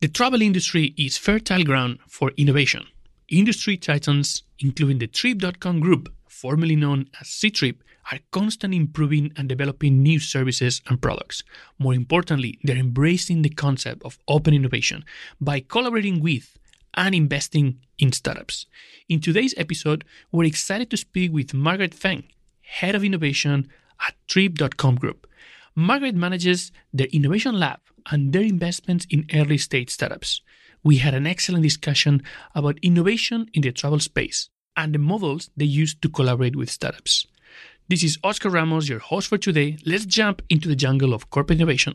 The travel industry is fertile ground for innovation. Industry titans, including the Trip.com group, formerly known as Ctrip, are constantly improving and developing new services and products. More importantly, they're embracing the concept of open innovation by collaborating with and investing in startups. In today's episode, we're excited to speak with Margaret Feng, Head of Innovation at Trip.com Group. Margaret manages their innovation lab and their investments in early stage startups. We had an excellent discussion about innovation in the travel space and the models they use to collaborate with startups. This is Oscar Ramos, your host for today. Let's jump into the jungle of corporate innovation.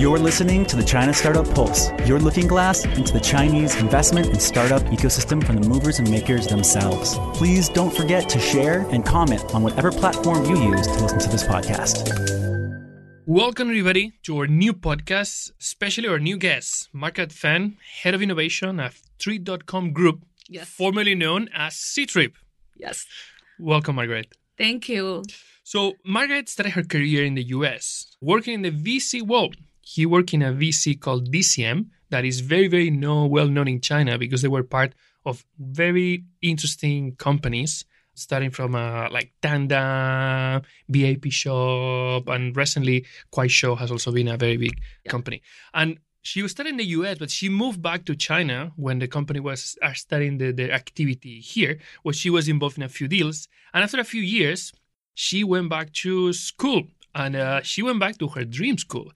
You're listening to the China Startup Pulse, your looking glass into the Chinese investment and startup ecosystem from the movers and makers themselves. Please don't forget to share and comment on whatever platform you use to listen to this podcast. Welcome, everybody, to our new podcast, especially our new guest, Margaret Fan, Head of Innovation at Trip.com Group, Yes. formerly known as Ctrip. Yes. Welcome, Margaret. Thank you. So, Margaret started her career in the US, working in the VC world. He worked in a VC called DCM that is very, very know, well known in China because they were part of very interesting companies, starting from uh, like Tanda, VIP Shop, and recently Kuaishou has also been a very big company. And she was studying in the US, but she moved back to China when the company was starting the, the activity here, where she was involved in a few deals. And after a few years, she went back to school and uh, she went back to her dream school.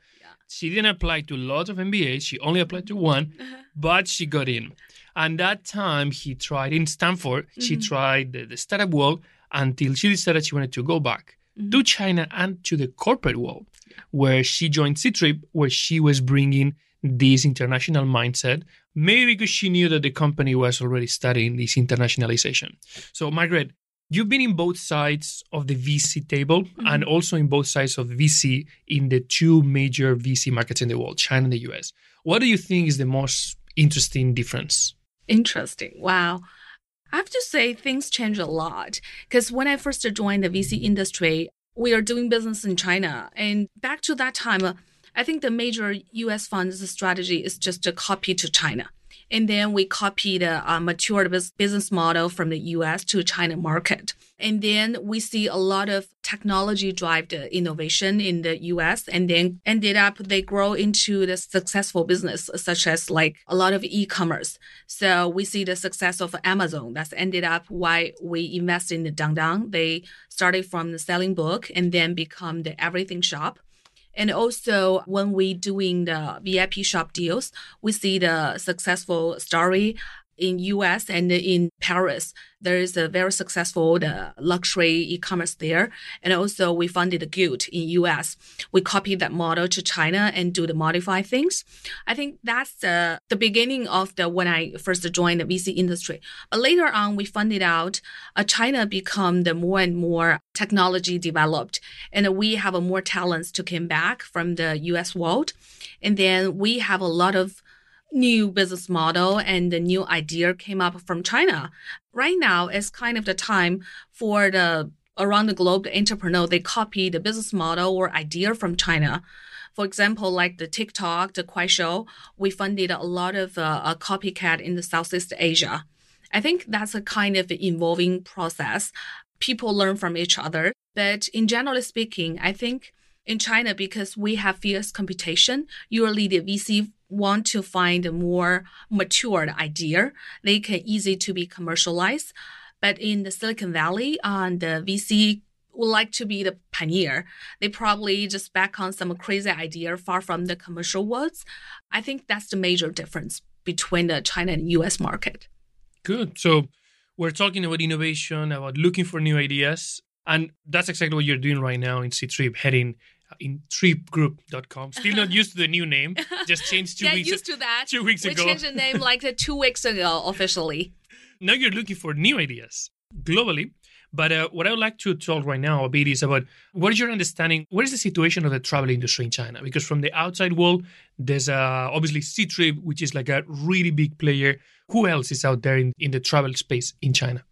She didn't apply to lots of MBAs. She only applied to one, uh-huh. but she got in. And that time he tried in Stanford, she mm-hmm. tried the, the startup world until she decided she wanted to go back mm-hmm. to China and to the corporate world, where she joined Ctrip, where she was bringing this international mindset, maybe because she knew that the company was already studying this internationalization. So, Margaret, you've been in both sides of the VC table and also in both sides of VC in the two major VC markets in the world, China and the US. What do you think is the most interesting difference? Interesting. Wow. I have to say, things change a lot. Because when I first joined the VC industry, we are doing business in China. And back to that time, uh, I think the major US funds strategy is just to copy to China. And then we copied a, uh matured business model from the US to China market. And then we see a lot of technology drive the innovation in the US and then ended up they grow into the successful business such as like a lot of e-commerce. So we see the success of Amazon that's ended up why we invest in the Dangdang. They started from the selling book and then become the everything shop. And also when we doing the VIP shop deals, we see the successful story in US and in Paris. There is a very successful the luxury e-commerce there. And also we funded Gilt in US. We copied that model to China and do the modify things. I think that's the, the beginning of the when I first joined the VC industry. But later on, we funded out uh, China become the more and more technology developed, and we have more talents to come back from the US world, and then we have a lot of new business model and the new idea came up from China. Right now is kind of the time for the around the globe the entrepreneur they copy the business model or idea from China. For example, like the TikTok, the Kuaishou, we funded a lot of uh, copycat in the Southeast Asia. I think that's a kind of evolving process. People learn from each other. But in generally speaking, I think in China, because we have fierce competition, usually the VC want to find a more matured idea. They can easy to be commercialized. But in the Silicon Valley, on the VC would like to be the pioneer. They probably just back on some crazy idea far from the commercial worlds. I think that's the major difference between the China and US market. Good. So we're talking about innovation, about looking for new ideas. And that's exactly what you're doing right now in Ctrip, heading in tripgroup.com. Still not used to the new name. Just changed two yeah, weeks used to that. two weeks we ago. changed the name like two weeks ago officially. now you're looking for new ideas globally, But uh, what I would like to talk right now a bit is about what is your understanding? What is the situation of the travel industry in China? Because from the outside world, there's uh, obviously Ctrip, which is like a really big player. Who else is out there in, in the travel space in China?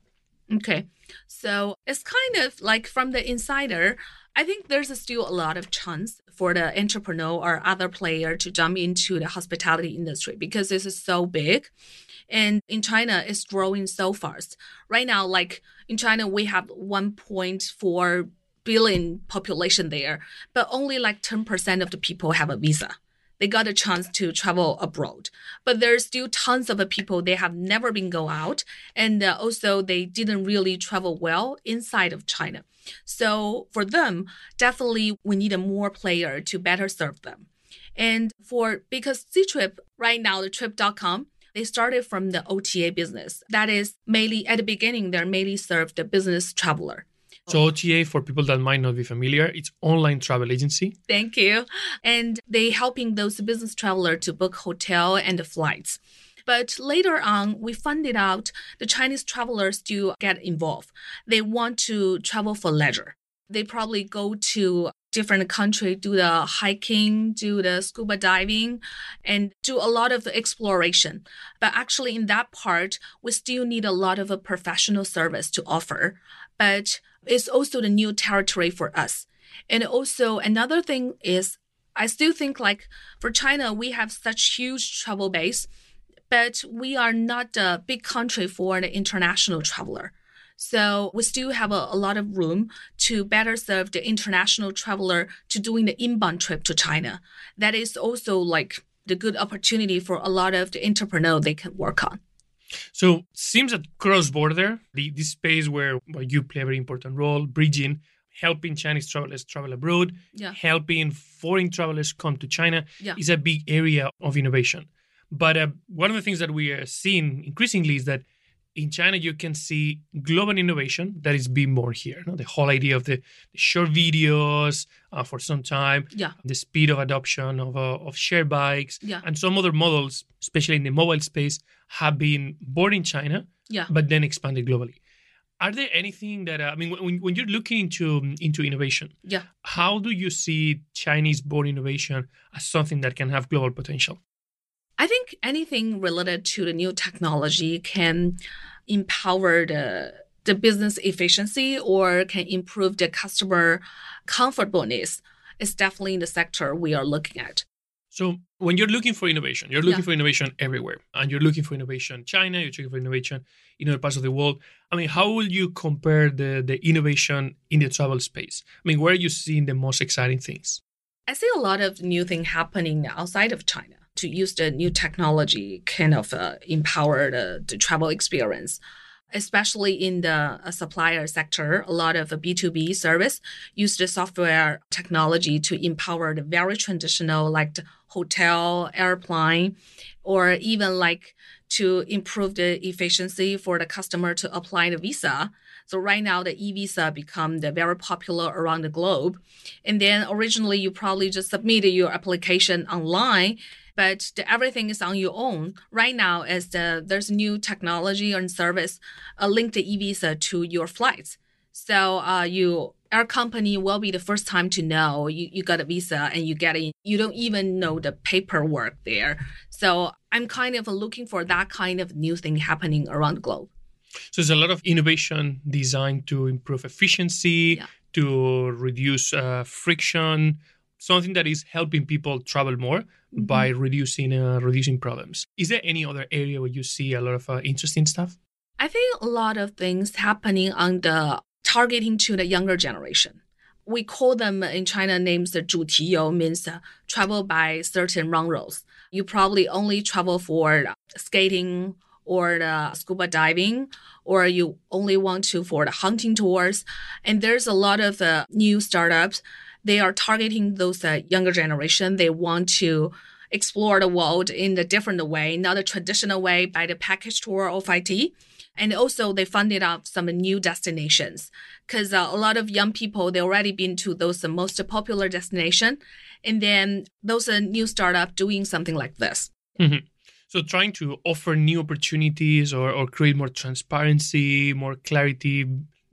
Okay. So it's kind of like from the insider, I think there's still a lot of chance for the entrepreneur or other player to jump into the hospitality industry because this is so big. And in China, it's growing so fast. Right now, like in China, we have 1.4 billion population there, but only like 10% of the people have a visa they got a chance to travel abroad. But there's still tons of people they have never been go out, and uh, also they didn't really travel well inside of China. So for them, definitely we need a more player to better serve them. And for because Ctrip right now, the trip.com, they started from the OTA business. That is mainly at the beginning, they're mainly served the business traveler. So OTA, for people that might not be familiar, it's online travel agency. Thank you. And they helping those business traveler to book hotel and the flights. But later on, we found it out the Chinese travelers do get involved. They want to travel for leisure. They probably go to different country, do the hiking, do the scuba diving, and do a lot of exploration. But actually, in that part, we still need a lot of a professional service to offer. But it's also the new territory for us. And also another thing is I still think like for China, we have such huge travel base, but we are not a big country for the international traveler. So we still have a, a, lot of room to better serve the international traveler to doing the inbound trip to China. That is also like the good opportunity for a lot of the entrepreneur they can work on. So seems that cross border, the this space where, where you play a very important role, bridging, helping Chinese travelers travel abroad, yeah. helping foreign travelers come to China, yeah. is a big area of innovation. But uh, one of the things that we are seeing increasingly is that in China, you can see global innovation that is being born here. Know? The whole idea of the, the short videos uh, for some time, yeah. the speed of adoption of, uh, of share bikes, yeah. and some other models, especially in the mobile space, have been born in China, yeah. but then expanded globally. Are there anything that uh, I mean, when, when you're looking into into innovation, yeah, how do you see Chinese born innovation as something that can have global potential? I think anything related to the new technology can empower the the business efficiency or can improve the customer comfortableness is definitely in the sector we are looking at. So when you're looking for innovation, you're looking Yeah. for innovation everywhere, and you're looking for innovation in China, you're looking for innovation in other parts of the world. I mean, how will you compare the the innovation in the travel space? I mean, where are you seeing the most exciting things? I see a lot of new thing happening outside of China to use the new technology kind of uh, empower the, the travel experience. Especially in the uh, supplier sector, a lot of uh, B2B service use the software technology to empower the very traditional like the hotel, airplane, or even like to improve the efficiency for the customer to apply the visa. So right now the e-visa become the very popular around the globe. And then originally you probably just submitted your application online, but the, everything is on your own. Right now, as the there's new technology and service uh, link the e-visa to your flights. So uh, you our company will be the first time to know you, you got a visa and you get it. You don't even know the paperwork there. So I'm kind of looking for that kind of new thing happening around the globe. So there's a lot of innovation designed to improve efficiency, Yeah. to reduce uh, friction, something that is helping people travel more by reducing uh, reducing problems. Is there any other area where you see a lot of uh, interesting stuff? I think a lot of things happening on the targeting to the younger generation. We call them in China names the 主题游 means uh, travel by certain run roads. You probably only travel for skating or the scuba diving, or you only want to for the hunting tours. And there's a lot of uh, new startups. they are targeting those uh, younger generation. They want to explore the world in a different way, not a traditional way by the package tour of IT. And also they funded up some new destinations because uh, a lot of young people, they already been to those most popular destination. And then those uh, new startup doing something like this. So trying to offer new opportunities or, or create more transparency, more clarity,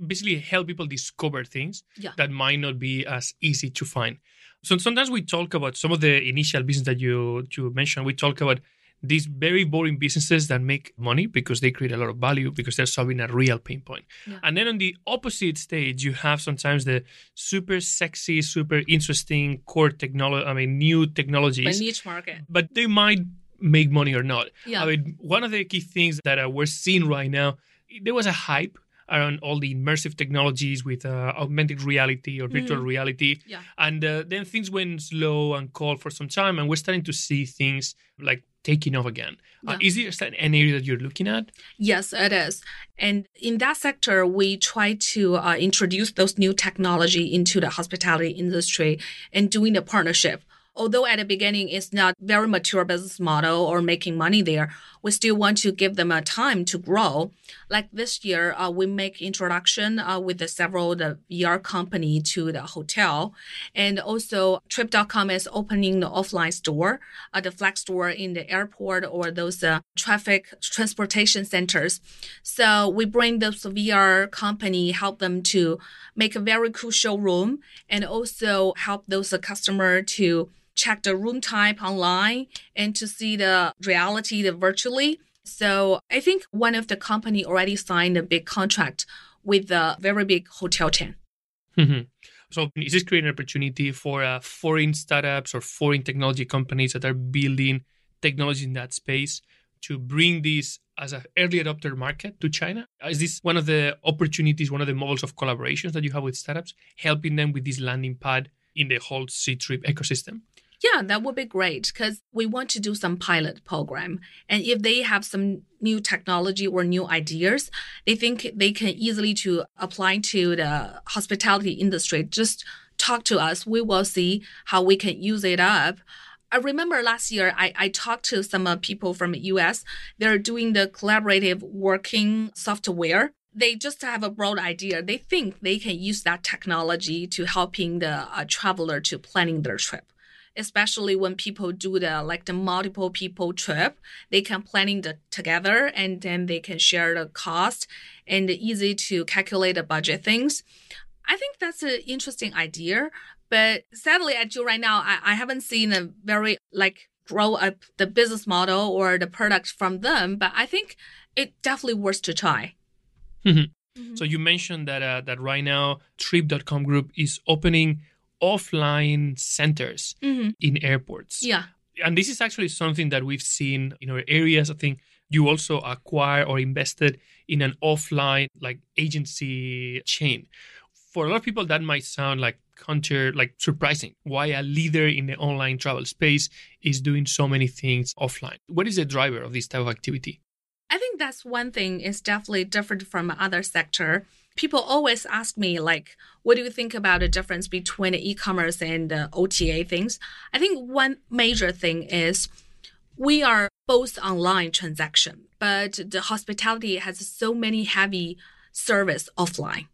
basically help people discover things Yeah. that might not be as easy to find. So sometimes we talk about some of the initial business that you you mentioned. We talk about these very boring businesses that make money because they create a lot of value because they're solving a real pain point. Yeah. And then on the opposite stage, you have sometimes the super sexy, super interesting core technology. I mean, new But technologies niche market. but they might make money or not. Yeah. I mean, one of the key things that we're seeing right now, there was a hype around all the immersive technologies with uh, augmented reality or virtual reality. Mm-hmm. Yeah. And uh, then things went slow and cold for some time, and we're starting to see things like taking off again. Uh, Yeah. is there an area that you're looking at? Yes, it is. And in that sector, we try to uh, introduce those new technology into the hospitality industry and doing a partnership. Although at the beginning it's not very mature business model or making money there, we still want to give them a time to grow. Like this year, uh, we make introduction uh, with the several the VR company to the hotel, and also Trip.com is opening the offline store, uh, the flag store in the airport or those uh, traffic transportation centers. So we bring those VR company, help them to make a very cool showroom, and also help those customer to check the room type online and to see the reality the virtually. So I think one of the company already signed a big contract with a very big hotel chain. Mhm. So is this creating an opportunity for uh, foreign startups or foreign technology companies that are building technology in that space to bring this as an early adopter market to China? Is this one of the opportunities, one of the models of collaborations that you have with startups, helping them with this landing pad in the whole C-Trip ecosystem? Yeah, that would be great because we want to do some pilot program. And if they have some new technology or new ideas, they think they can easily to apply to the hospitality industry. Just talk to us. We will see how we can use it up. I remember last year I, I talked to some uh, people from US. They're doing the collaborative working software. They just have a broad idea. They think they can use that technology to helping the uh, traveler to planning their trip especially when people do the like the multiple people trip they can planning the together and then they can share the cost and easy to calculate the budget things. I think that's an interesting idea but sadly at you right now I, I haven't seen a very like grow up the business model or the product from them but i think it definitely worth to try. So you mentioned that uh, that right now Trip.com Group is opening offline centers Mhm. in airports. yeah and this is actually something that we've seen in our areas. I think you also acquire or invested in an offline like agency chain. For a lot of people, that might sound like counter, like surprising. Why a leader in the online travel space is doing so many things offline? What is the driver of this type of activity? I think that's one thing is definitely different from other sector. People always ask me like, what do you think about the difference between e-commerce and the OTA things? I think one major thing is we are both online transaction, but the hospitality has so many heavy service offline.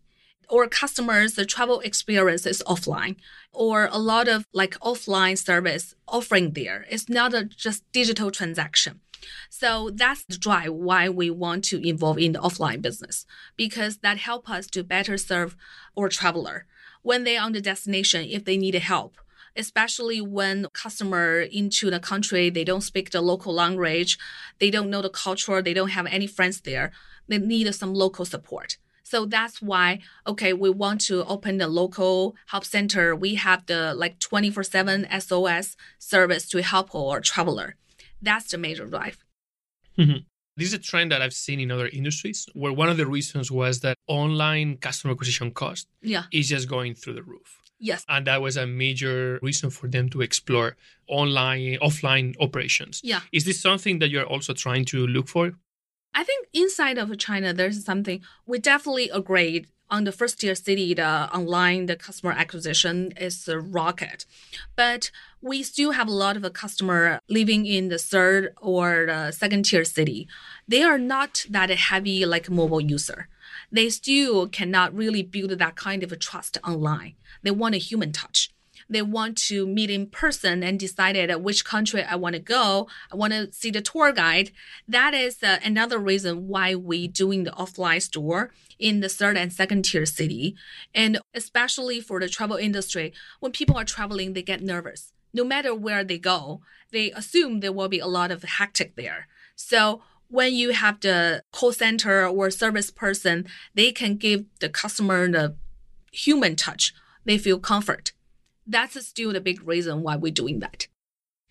Or customers, the travel experience is offline, or a lot of like offline service offering there. It's not a just digital transaction. So that's the drive why we want to involve in the offline business because that help us to better serve our traveler when they're on the destination if they need help. Especially when customer into the country, they don't speak the local language, they don't know the culture, they don't have any friends there. They need some local support. So that's why, okay, we want to open the local help center. We have the like 24 7 SOS service to help our traveler. That's the major drive. Mm-hmm. This is a trend that I've seen in other industries where one of the reasons was that online customer acquisition cost Yeah. is just going through the roof. Yes. And that was a major reason for them to explore online, offline operations. Yeah. Is this something that you're also trying to look for? I think inside of China, there's something we definitely agreed on the first tier city, the online, the customer acquisition is a rocket. But we still have a lot of a customer living in the third or the second tier city. They are not that heavy like mobile user. They still cannot really build that kind of a trust online. They want a human touch. They want to meet in person and decided which country I want to go. I want to see the tour guide. That is uh, another reason why we doing the offline store in the third and second tier city. And especially for the travel industry, when people are traveling, they get nervous. No matter where they go, they assume there will be a lot of hectic there. So when you have the call center or service person, they can give the customer the human touch. They feel comfort. That's still the big reason why we're doing that.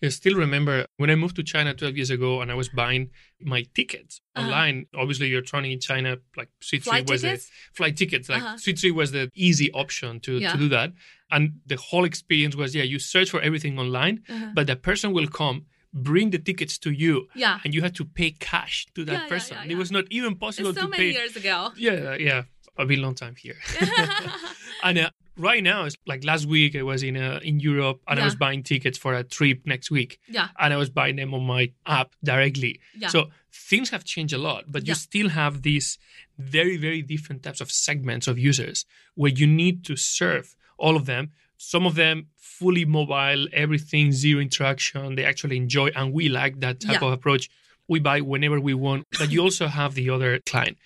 I still remember when I moved to China 12 years ago and I was buying my tickets Uh-huh. online. Obviously, you're trying in China, like Sweet Flight was tickets? the flight tickets. Like Uh-huh. Sweet was the easy option to, Yeah. to do that. And the whole experience was, yeah, you search for everything online, Uh-huh. but the person will come, bring the tickets to you, Yeah. and you had to pay cash to that Yeah, person. yeah, It was not even possible It's so to many pay. years ago. Yeah, yeah. I've been a long time here. and uh, right now, it's like last week, I was in uh, in Europe and I was buying tickets for a trip next week. Yeah. And I was buying them on my app directly. Yeah. So things have changed a lot, but you still have these very, very different types of segments of users where you need to serve all of them. Some of them fully mobile, everything zero interaction. They actually enjoy, and we like that type Yeah. of approach. We buy whenever we want, but you also have the other client.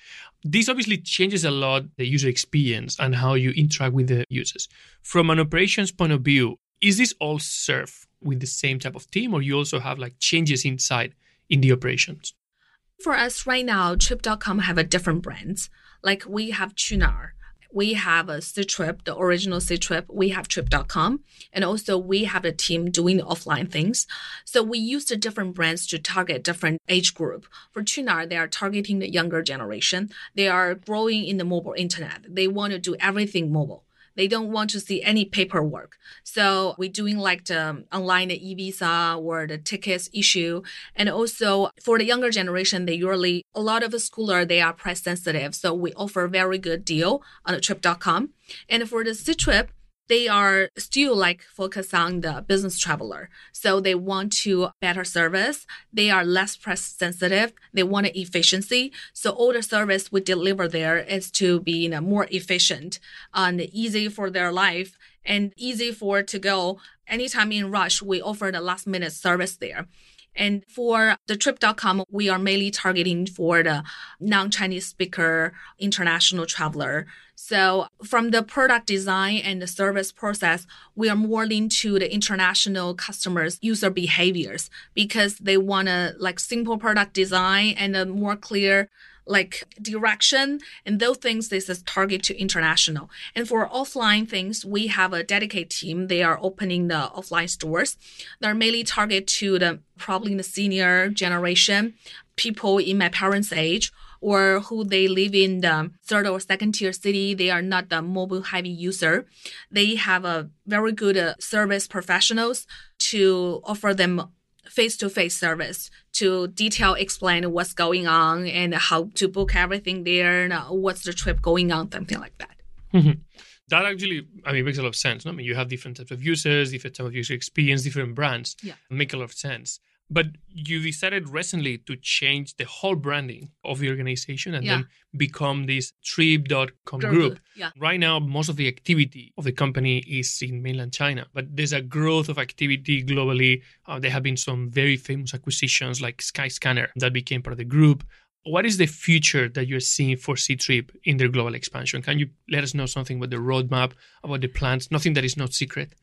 This obviously changes a lot the user experience and how you interact with the users. From an operations point of view, is this all served with the same type of team, or you also have like changes inside in the operations? For us right now, Trip.com have a different brands. Like we have Qunar, we have a Ctrip, the original Ctrip, we have Trip.com, and also we have a team doing offline things. So we use the different brands to target different age group. For Qunar, they are targeting the younger generation. They are growing in the mobile internet. They want to do everything mobile. They don't want to see any paperwork. So we're doing like the um, online e-visa or the tickets issue. And also for the younger generation, they usually, a lot of the schooler, they are price sensitive. So we offer a very good deal on trip.com. And for the C-Trip, they are still like focused on the business traveler. So they want to better service. They are less price sensitive. They want efficiency. So all the service we deliver there is to be you know, more efficient and easy for their life and easy for to go. Anytime in rush, we offer the last minute service there. And for the trip.com, we are mainly targeting for the non-Chinese speaker international traveler. So from the product design and the service process, we are more linked to the international customers' user behaviors because they want a like simple product design and a more clear like direction. And those things this is target to international. And for offline things we have a dedicated team. They are opening the offline stores. They're mainly target to the probably the senior generation people in my parents age or who they live in the third or second tier city they are not the mobile heavy user they have a very good uh, service professionals to offer them face-to-face service to detail explain what's going on and how to book everything there and uh, what's the trip going on something like that That actually, I mean, makes a lot of sense. No? I mean, you have different types of users, different type of user experience, different brands. Yeah. Make a lot of sense. But you decided recently to change the whole branding of the organization and Yeah. then become this trip.com Group, group. yeah. Right now, most of the activity of the company is in mainland China, but there's a growth of activity globally. Uh, there have been some very famous acquisitions like Skyscanner that became part of the group. What is the future that you're seeing for C-Trip in their global expansion? Can you let us know something about the roadmap, about the plans? Nothing that is not secret.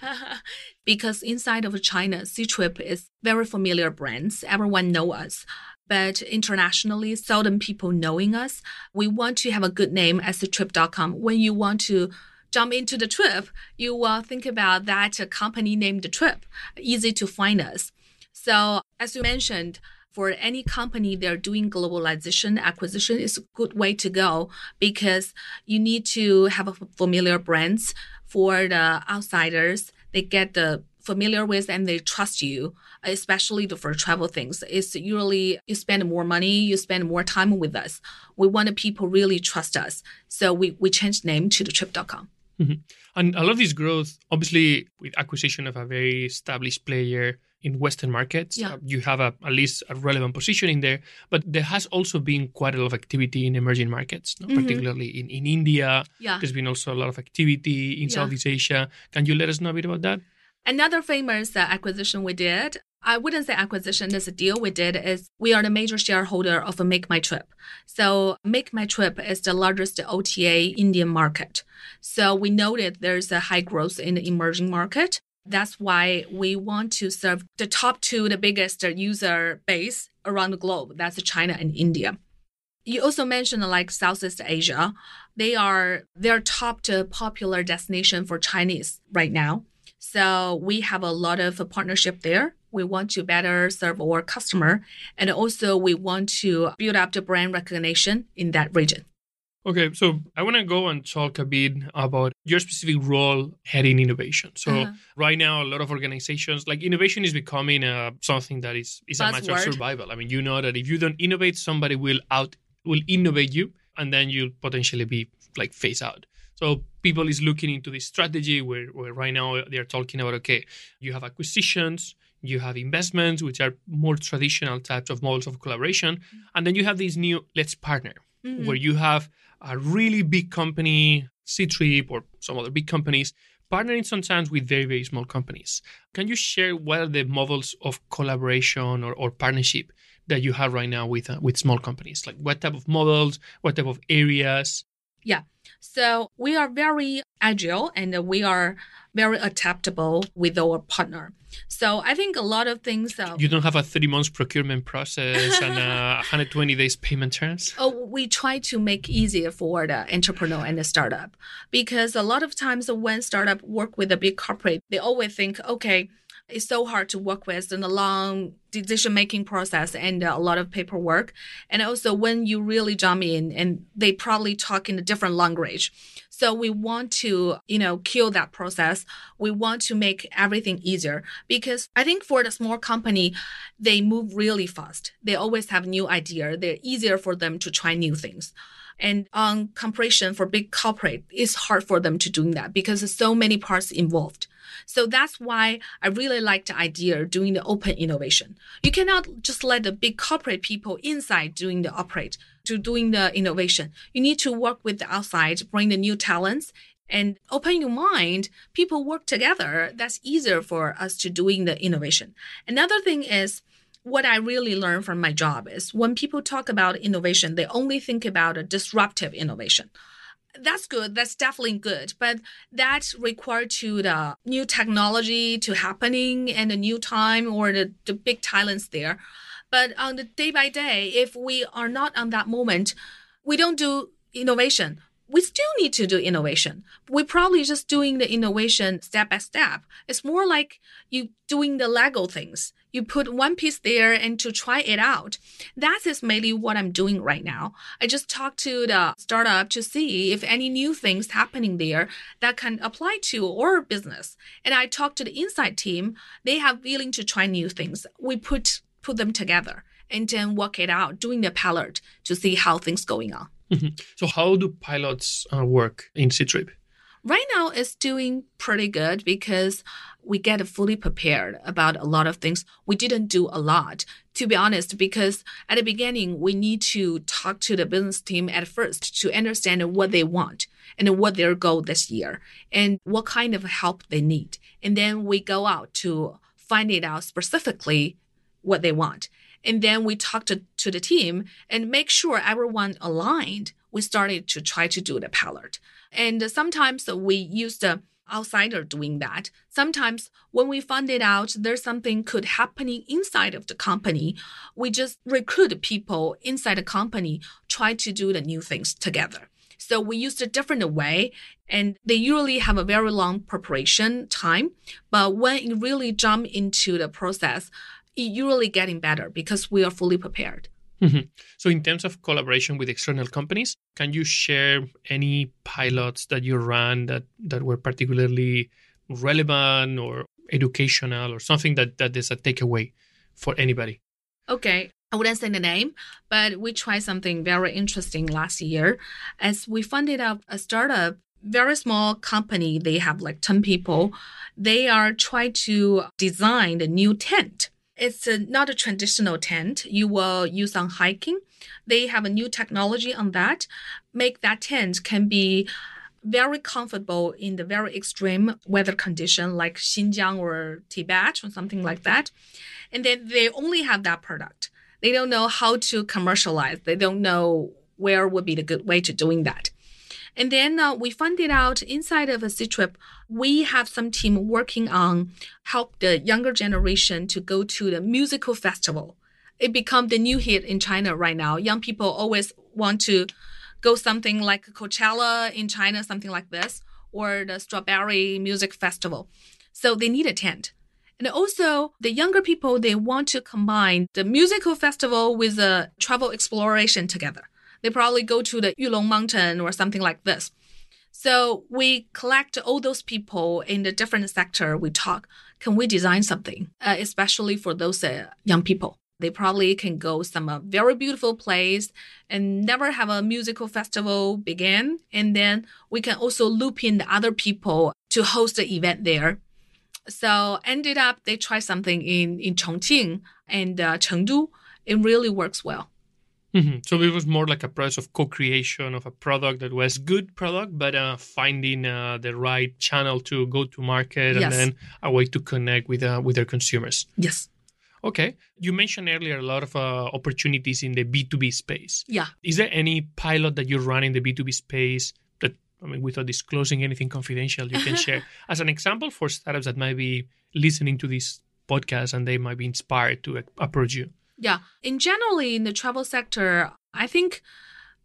because inside of China, C-Trip is very familiar brands. Everyone know us. But internationally, seldom people knowing us. We want to have a good name as the trip.com. When you want to jump into the trip, you will think about that company named the trip. Easy to find us. So as you mentioned, for any company they're doing globalization acquisition is a good way to go because you need to have a familiar brands for the outsiders. They get the familiar with and they trust you especially the, for travel things. It's usually you spend more money you spend more time with us. We want the people really trust us. So we, we changed name to the trip.com Mhm. And a lot of this growth, obviously, with acquisition of a very established player in Western markets, Yeah. uh, you have a, at least a relevant position in there. But there has also been quite a lot of activity in emerging markets, no? Mhm. particularly in, in India. Yeah. There's been also a lot of activity in Yeah. Southeast Asia. Can you let us know a bit about that? Another famous uh, acquisition we did, I wouldn't say acquisition, this a deal we did is we are the major shareholder of Make My Trip. So Make My Trip is the largest OTA Indian market. So we noted there's a high growth in the emerging market. That's why we want to serve the top two, the biggest user base around the globe. That's China and India. You also mentioned like Southeast Asia. They are their top to popular destination for Chinese right now. So we have a lot of partnership there. We want to better serve our customer, and also we want to build up the brand recognition in that region. Okay, so I want to go and talk a bit about your specific role heading innovation. So Uh-huh. right now, a lot of organizations like innovation is becoming uh, something that is is a matter of survival. I mean, you know that if you don't innovate, somebody will out will innovate you, and then you'll potentially be like phase out. So people is looking into this strategy where, where right now they are talking about okay, you have acquisitions, you have investments, which are more traditional types of models of collaboration, and then you have this new let's partner Mm-hmm. where you have a really big company, C-Trip or some other big companies, partnering sometimes with very, very small companies. Can you share what are the models of collaboration or, or partnership that you have right now with uh, with small companies? Like what type of models, what type of areas? Yeah. So we are very agile and we are very adaptable with our partner. So I think a lot of things. Uh, You don't have a three months procurement process and uh, 120 days payment terms. Oh, we try to make easier for the entrepreneur and the startup because a lot of times when startup work with a big corporate, they always think, okay, it's so hard to work with and a long decision making process and uh, a lot of paperwork. And also when you really jump in and they probably talk in a different language. So we want to, you know, kill that process. We want to make everything easier because I think for the small company, they move really fast. They always have new idea. They're easier for them to try new things. And on comparison for big corporate, it's hard for them to do that because there's so many parts involved. So that's why I really like the idea of doing the open innovation. You cannot just let the big corporate people inside doing the operate to doing the innovation. You need to work with the outside, bring the new talents and open your mind. People work together. That's easier for us to doing the innovation. Another thing is what I really learned from my job is when people talk about innovation, they only think about a disruptive innovation that's good that's definitely good but that's required to the new technology to happening and the new time or the, the big talents there but on the day by day if we are not on that moment we don't do innovation we still need to do innovation. We're probably just doing the innovation step by step. It's more like you doing the Lego things. You put one piece there and to try it out. That is mainly what I'm doing right now. I just talked to the startup to see if any new things happening there that can apply to our business. And I talked to the inside team. They have willing to try new things. We put put them together and then work it out, doing the pilot to see how things going on. So how do pilots uh, work in C-Trip? Right now, it's doing pretty good because we get fully prepared about a lot of things. We didn't do a lot, to be honest, because at the beginning, we need to talk to the business team at first to understand what they want and what their goal this year and what kind of help they need. And then we go out to find it out specifically what they want. And then we talk to, to the team and make sure everyone aligned. We started to try to do the pilot. And sometimes we use the outsider doing that. Sometimes when we find it out there's something could happening inside of the company, we just recruit people inside the company, try to do the new things together. So we use a different way and they usually have a very long preparation time. But when you really jump into the process, it usually getting better because we are fully prepared. Mhm. So, in terms of collaboration with external companies, can you share any pilots that you ran that, that were particularly relevant or educational or something that, that is a takeaway for anybody? Okay, I wouldn't say the name, but we tried something very interesting last year as we funded up a startup very small company. They have like 10 people. They are trying to design a new tent. It's a, not a traditional tent you will use on hiking. They have a new technology on that. Make that tent can be very comfortable in the very extreme weather condition like Xinjiang or Tibet or something like that. And then they only have that product. They don't know how to commercialize. They don't know where would be the good way to doing that. And then uh, we found it out inside of a Ctrip, we have some team working on help the younger generation to go to the musical festival. It become the new hit in China right now. Young people always want to go something like Coachella in China, something like this, or the Strawberry Music Festival. So they need a tent. And also, the younger people, they want to combine the musical festival with the travel exploration together. They probably go to the Yulong Mountain or something like this. So we collect all those people in the different sector. We talk, can we design something, uh, especially for those uh, young people? They probably can go some uh, very beautiful place and never have a musical festival begin. And then we can also loop in the other people to host the event there. So ended up they try something in in Chongqing and uh, Chengdu. It really works well. Mm-hmm. So it was more like a process of co-creation of a product that was good product, but uh, finding uh, the right channel to go to market Yes. and then a way to connect with uh, with their consumers. Yes. Okay, you mentioned earlier a lot of uh, opportunities in the B two B space. Yeah. Is there any pilot that you run in the B two B space that I mean, without disclosing anything confidential, you can share as an example for startups that might be listening to this podcast and they might be inspired to uh, approach you? Yeah. In generally in the travel sector, I think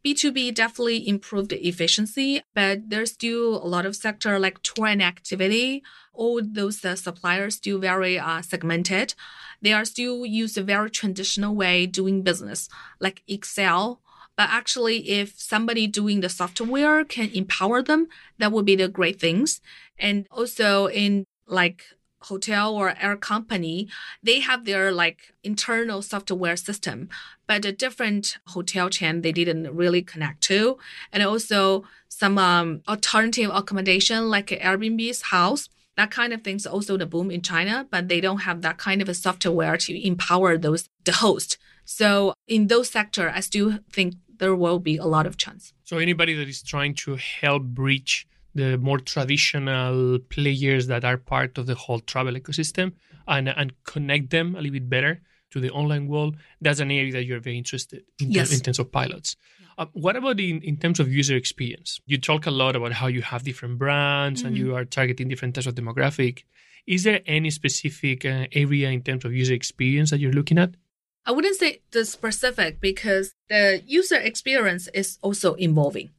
B2B definitely improved efficiency, but there's still a lot of sector like tour and activity. All those uh, suppliers still very uh, segmented. They are still use a very traditional way doing business, like Excel. But actually, if somebody doing the software can empower them, that would be the great things. And also in like hotel or air company, they have their like internal software system, but a different hotel chain they didn't really connect to. And also some um, alternative accommodation like Airbnb's house. That kind of things also the boom in China, but they don't have that kind of a software to empower those the host. So in those sector, I still think there will be a lot of chance. So anybody that is trying to help bridge the more traditional players that are part of the whole travel ecosystem and and connect them a little bit better to the online world, that's an area that you're very interested in, Yes. in terms of pilots. Uh, what about in, in terms of user experience? You talk a lot about how you have different brands and you are targeting different types of demographic. Is there any specific uh, area in terms of user experience that you're looking at? I wouldn't say the specific because the user experience is also evolving.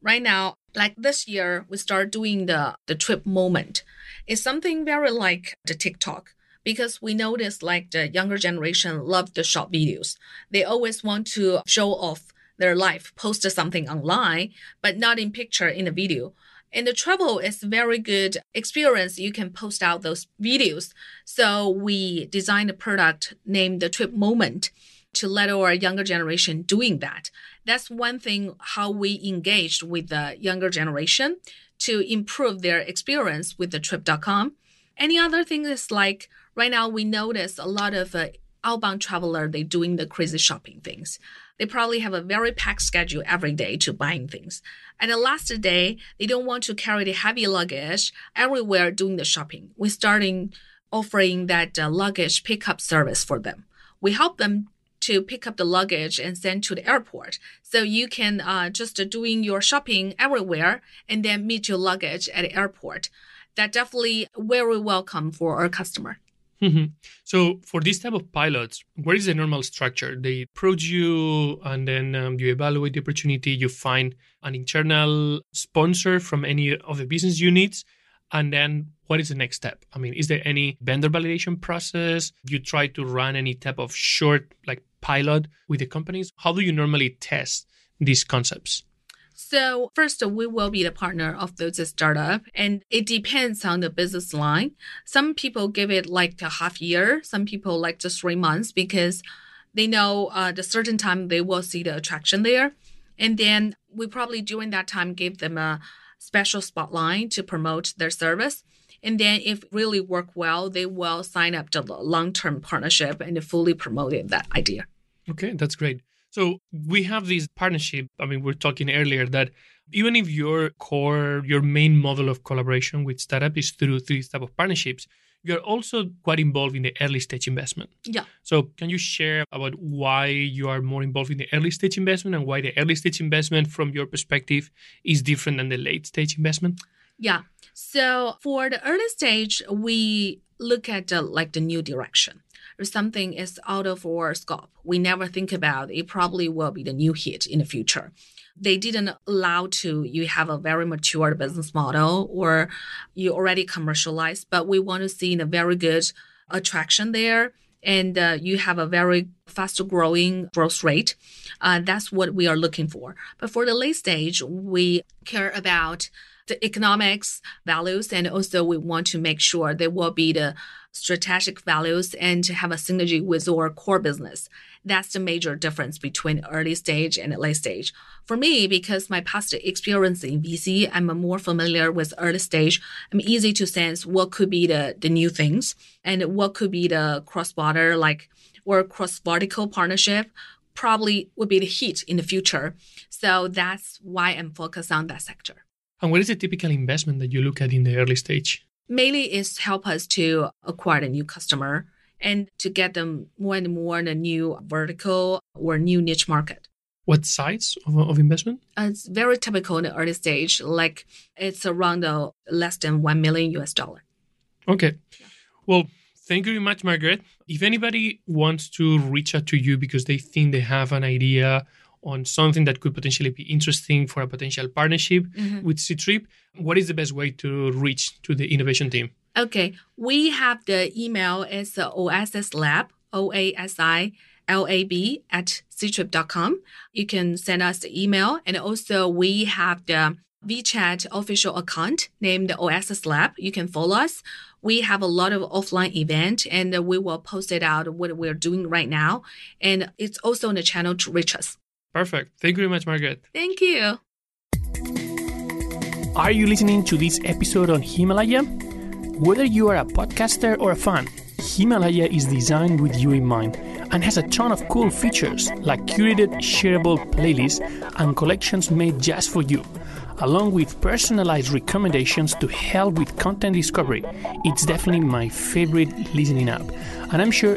Right now, like this year, we start doing the, the trip moment. It's something very like the TikTok because we notice like the younger generation love the short videos. They always want to show off their life, post something online, but not in picture in a video. And the travel is very good experience. You can post out those videos. So we designed a product named the Trip Moment to let our younger generation doing that. That's one thing how we engaged with the younger generation to improve their experience with the trip.com. Any other thing is like right now we notice a lot of uh, outbound traveler they doing the crazy shopping things. They probably have a very packed schedule every day to buying things. And the last day, they don't want to carry the heavy luggage everywhere doing the shopping. We're starting offering that uh, luggage pickup service for them. We help them to pick up the luggage and send to the airport. So you can uh, just doing your shopping everywhere and then meet your luggage at the airport. That definitely very welcome for our customer. Mhm. So for this type of pilots, what is the normal structure? They approach you and then um, you evaluate the opportunity. You find an internal sponsor from any of the business units. And then what is the next step? I mean, is there any vendor validation process? You try to run any type of short like pilot with the companies? How do you normally test these concepts? So first, we will be the partner of those startup, and it depends on the business line. Some people give it like a half year. Some people like just three months because they know uh, the certain time they will see the attraction there, and then we probably during that time give them a special spotlight to promote their service. And then if really work well, they will sign up to long-term partnership and fully promote that idea. Okay, that's great. So we have this partnership. I mean, we're talking earlier that even if your core, your main model of collaboration with startup is through these type of partnerships, you're also quite involved in the early stage investment. Yeah. So can you share about why you are more involved in the early stage investment and why the early stage investment from your perspective is different than the late stage investment? Yeah. So for the early stage, we look at the, like the new direction. If something is out of our scope, we never think about it probably will be the new hit in the future. They didn't allow to you have a very mature business model or you already commercialized, but we want to see a very good attraction there and uh, you have a very fast growing growth rate. Uh, that's what we are looking for. But for the late stage, we care about the economics values and also we want to make sure there will be the strategic values and to have a synergy with our core business. That's the major difference between early stage and late stage. For me, because my past experience in VC, I'm more familiar with early stage. I'm easy to sense what could be the, the new things and what could be the cross border, like or cross vertical partnership probably would be the hit in the future. So that's why I'm focused on that sector. And what is the typical investment that you look at in the early stage? Mainly is help us to acquire a new customer and to get them more and more in a new vertical or new niche market. What size of, of investment? Uh, it's very typical in the early stage, like it's around uh, less than 1 million US dollar. Okay. Well, thank you very much, Margaret. If anybody wants to reach out to you because they think they have an idea on something that could potentially be interesting for a potential partnership Mhm. with Ctrip, what is the best way to reach to the innovation team? Okay, we have the email is OSS Lab, O-A-S-I-L-A-B at ctrip.com. You can send us the email. And also we have the WeChat official account named OSS Lab. You can follow us. We have a lot of offline event and we will post it out what we're doing right now. And it's also on the channel to reach us. Perfect. Thank you very much, Margaret. Thank you. Are you listening to this episode on Himalaya? Whether you are a podcaster or a fan, Himalaya is designed with you in mind and has a ton of cool features like curated shareable playlists and collections made just for you, along with personalized recommendations to help with content discovery. It's definitely my favorite listening app, and I'm sure